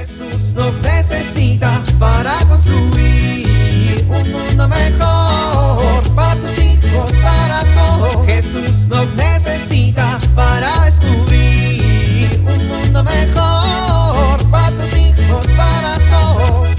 Jesús nos necesita para construir un mundo mejor para tus hijos, para todos. Jesús nos necesita para descubrir un mundo mejor para tus hijos, para todos.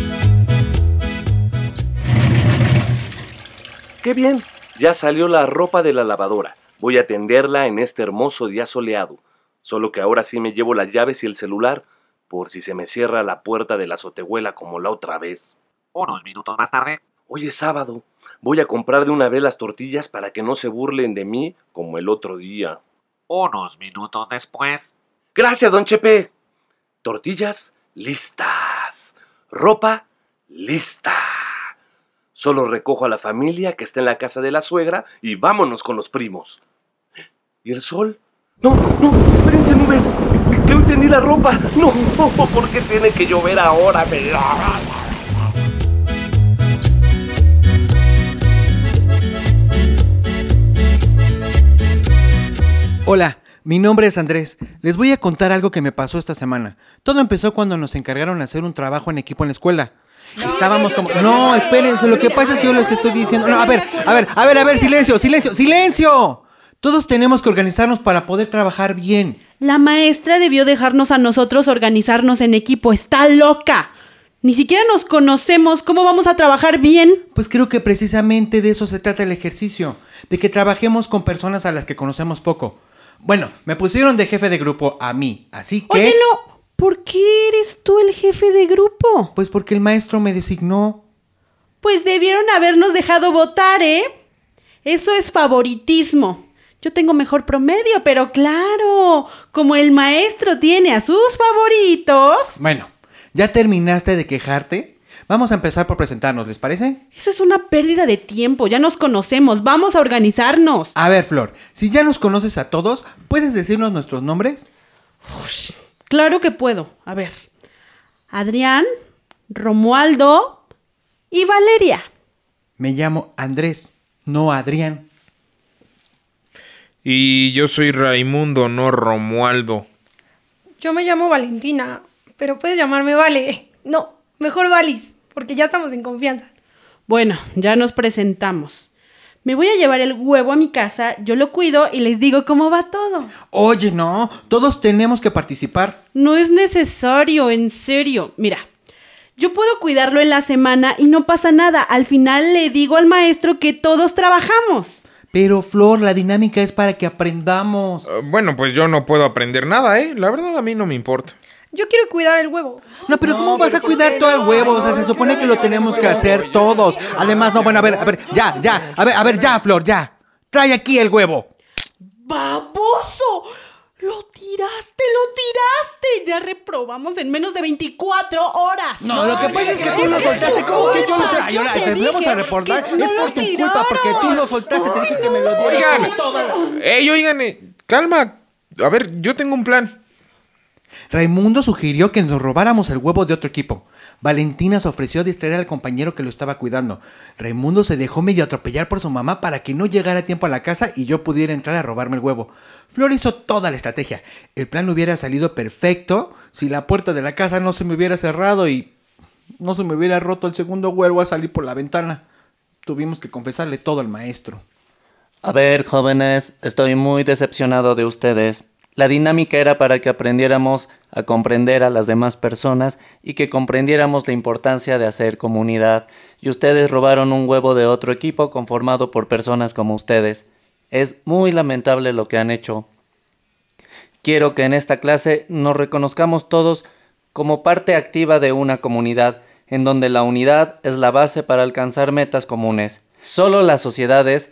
¡Qué bien! Ya salió la ropa de la lavadora. Voy a tenderla en este hermoso día soleado. Solo que ahora sí me llevo las llaves y el celular, por si se me cierra la puerta de la azotehuela como la otra vez. Unos minutos más tarde. Hoy es sábado. Voy a comprar de una vez las tortillas para que no se burlen de mí como el otro día. Unos minutos después. Gracias, don Chepe. Tortillas listas. Ropa lista. Solo recojo a la familia que está en la casa de la suegra y vámonos con los primos. ¿Y el sol? No, no, espérense nubes. Hoy tendí la ropa. No, ¿por qué tiene que llover ahora? Hola, mi nombre es Andrés. Les voy a contar algo que me pasó esta semana. Todo empezó cuando nos encargaron hacer un trabajo en equipo en la escuela. Estábamos como... No, espérense, lo que pasa es que yo les estoy diciendo... No, a ver, a ver, a ver, a ver, silencio, silencio, silencio. Todos tenemos que organizarnos para poder trabajar bien. La maestra debió dejarnos a nosotros organizarnos en equipo. Está loca. Ni siquiera nos conocemos. ¿Cómo vamos a trabajar bien? Pues creo que precisamente de eso se trata el ejercicio, de que trabajemos con personas a las que conocemos poco. Bueno, me pusieron de jefe de grupo a mí, así que... Oye, no. ¿Por qué eres tú el jefe de grupo? Pues porque el maestro me designó. Pues debieron habernos dejado votar, ¿eh? Eso es favoritismo. Yo tengo mejor promedio, pero claro, como el maestro tiene a sus favoritos. Bueno, ¿ya terminaste de quejarte? Vamos a empezar por presentarnos, ¿les parece? Eso es una pérdida de tiempo. Ya nos conocemos. Vamos a organizarnos. A ver, Flor, si ya nos conoces a todos, ¿puedes decirnos nuestros nombres? Claro que puedo. A ver. Adrián, Romualdo y Valeria. Me llamo Andrés, no Adrián. Y yo soy Raimundo, no Romualdo. Yo me llamo Valentina, pero puedes llamarme Vale. No, mejor Valis, porque ya estamos en confianza. Bueno, ya nos presentamos. Me voy a llevar el huevo a mi casa, yo lo cuido y les digo cómo va todo. Oye, no, todos tenemos que participar. No es necesario, en serio. Mira, yo puedo cuidarlo en la semana y no pasa nada. Al final le digo al maestro que todos trabajamos. Pero, Flor, la dinámica es para que aprendamos. Eh, bueno, pues yo no puedo aprender nada, ¿eh? La verdad a mí no me importa. Yo quiero cuidar el huevo. No, pero ¿cómo vas a cuidar todo el huevo? O sea, se supone que lo tenemos que hacer todos. Además, no, bueno, a ver, a ver, ya, ya, a ver, a ver, ya, Flor, ya. Trae aquí el huevo. ¡Baboso! ¡Lo tiraste, lo tiraste! Ya reprobamos en menos de 24 horas. No, lo que pasa es que tú lo soltaste. ¿Cómo que yo lo sé? Yo te te dije a reportar. no Es por tu culpa, porque tú lo soltaste. Te dije que me lo dieras. Oigan, ey, oigan, eh, calma. A ver, yo tengo un plan. Raimundo sugirió que nos robáramos el huevo de otro equipo. Valentina se ofreció a distraer al compañero que lo estaba cuidando. Raimundo se dejó medio atropellar por su mamá para que no llegara a tiempo a la casa y yo pudiera entrar a robarme el huevo. Flor hizo toda la estrategia. El plan hubiera salido perfecto si la puerta de la casa no se me hubiera cerrado y no se me hubiera roto el segundo huevo a salir por la ventana. Tuvimos que confesarle todo al maestro. A ver, jóvenes, estoy muy decepcionado de ustedes. La dinámica era para que aprendiéramos a comprender a las demás personas y que comprendiéramos la importancia de hacer comunidad. Y ustedes robaron un huevo de otro equipo conformado por personas como ustedes. Es muy lamentable lo que han hecho. Quiero que en esta clase nos reconozcamos todos como parte activa de una comunidad, en donde la unidad es la base para alcanzar metas comunes. Solo las sociedades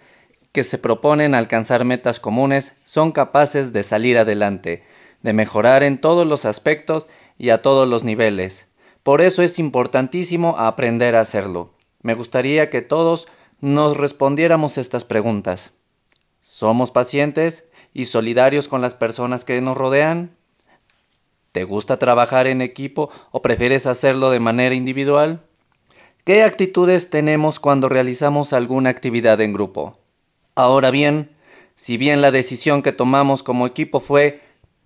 que se proponen alcanzar metas comunes son capaces de salir adelante, de mejorar en todos los aspectos y a todos los niveles. Por eso es importantísimo aprender a hacerlo. Me gustaría que todos nos respondiéramos estas preguntas. ¿Somos pacientes y solidarios con las personas que nos rodean? ¿Te gusta trabajar en equipo o prefieres hacerlo de manera individual? ¿Qué actitudes tenemos cuando realizamos alguna actividad en grupo? Ahora bien, si bien la decisión que tomamos como equipo fue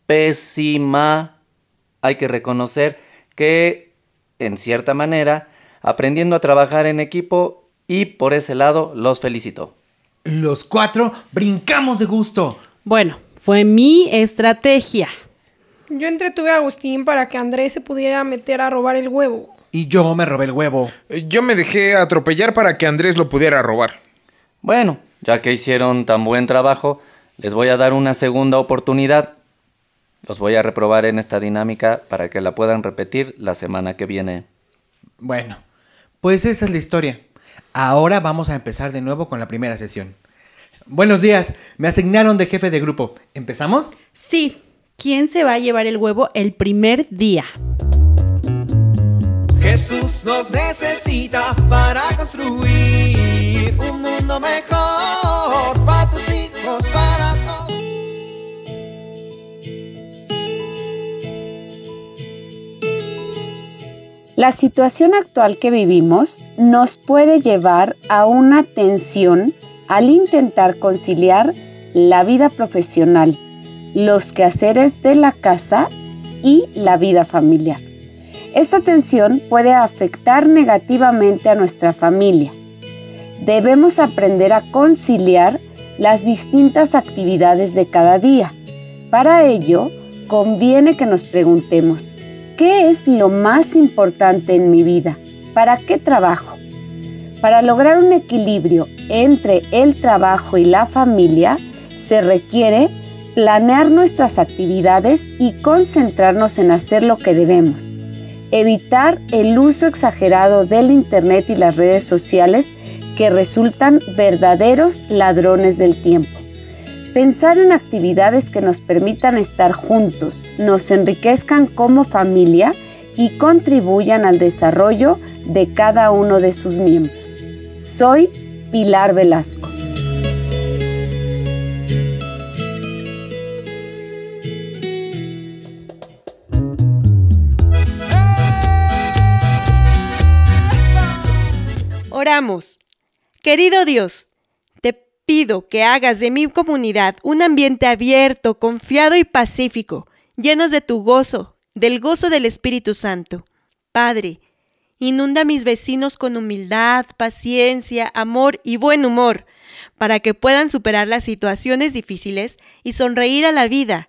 pésima, hay que reconocer que, en cierta manera, aprendiendo a trabajar en equipo y por ese lado los felicito. Los cuatro brincamos de gusto. Bueno, fue mi estrategia. Yo entretuve a Agustín para que Andrés se pudiera meter a robar el huevo. Y yo me robé el huevo. Yo me dejé atropellar para que Andrés lo pudiera robar. Bueno, ya que hicieron tan buen trabajo, les voy a dar una segunda oportunidad. Los voy a reprobar en esta dinámica para que la puedan repetir la semana que viene. Bueno, pues esa es la historia. Ahora vamos a empezar de nuevo con la primera sesión. Buenos días, me asignaron de jefe de grupo. ¿Empezamos? Sí, ¿quién se va a llevar el huevo el primer día? Jesús nos necesita para construir un mundo mejor para tus hijos, para todos. La situación actual que vivimos nos puede llevar a una tensión al intentar conciliar la vida profesional, los quehaceres de la casa y la vida familiar. Esta tensión puede afectar negativamente a nuestra familia. Debemos aprender a conciliar las distintas actividades de cada día. Para ello, conviene que nos preguntemos, ¿qué es lo más importante en mi vida? ¿Para qué trabajo? Para lograr un equilibrio entre el trabajo y la familia, se requiere planear nuestras actividades y concentrarnos en hacer lo que debemos. Evitar el uso exagerado del Internet y las redes sociales que resultan verdaderos ladrones del tiempo. Pensar en actividades que nos permitan estar juntos, nos enriquezcan como familia y contribuyan al desarrollo de cada uno de sus miembros. Soy Pilar Velasco. Oramos. Querido Dios, te pido que hagas de mi comunidad un ambiente abierto, confiado y pacífico, llenos de tu gozo, del gozo del Espíritu Santo. Padre, inunda a mis vecinos con humildad, paciencia, amor y buen humor, para que puedan superar las situaciones difíciles y sonreír a la vida,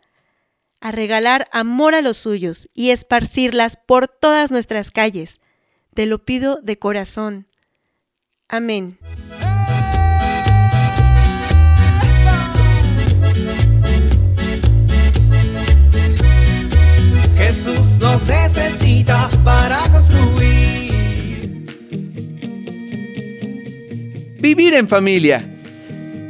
a regalar amor a los suyos y esparcirlas por todas nuestras calles. Te lo pido de corazón. Amén. Jesús nos necesita para construir. Vivir en familia.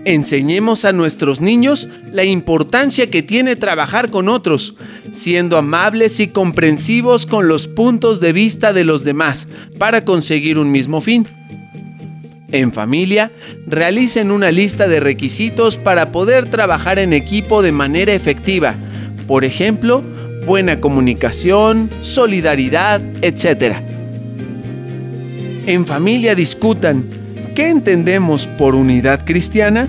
Enseñemos a nuestros niños la importancia que tiene trabajar con otros, siendo amables y comprensivos con los puntos de vista de los demás para conseguir un mismo fin. En familia, realicen una lista de requisitos para poder trabajar en equipo de manera efectiva. Por ejemplo, buena comunicación, solidaridad, etc. En familia discutan, ¿qué entendemos por unidad cristiana?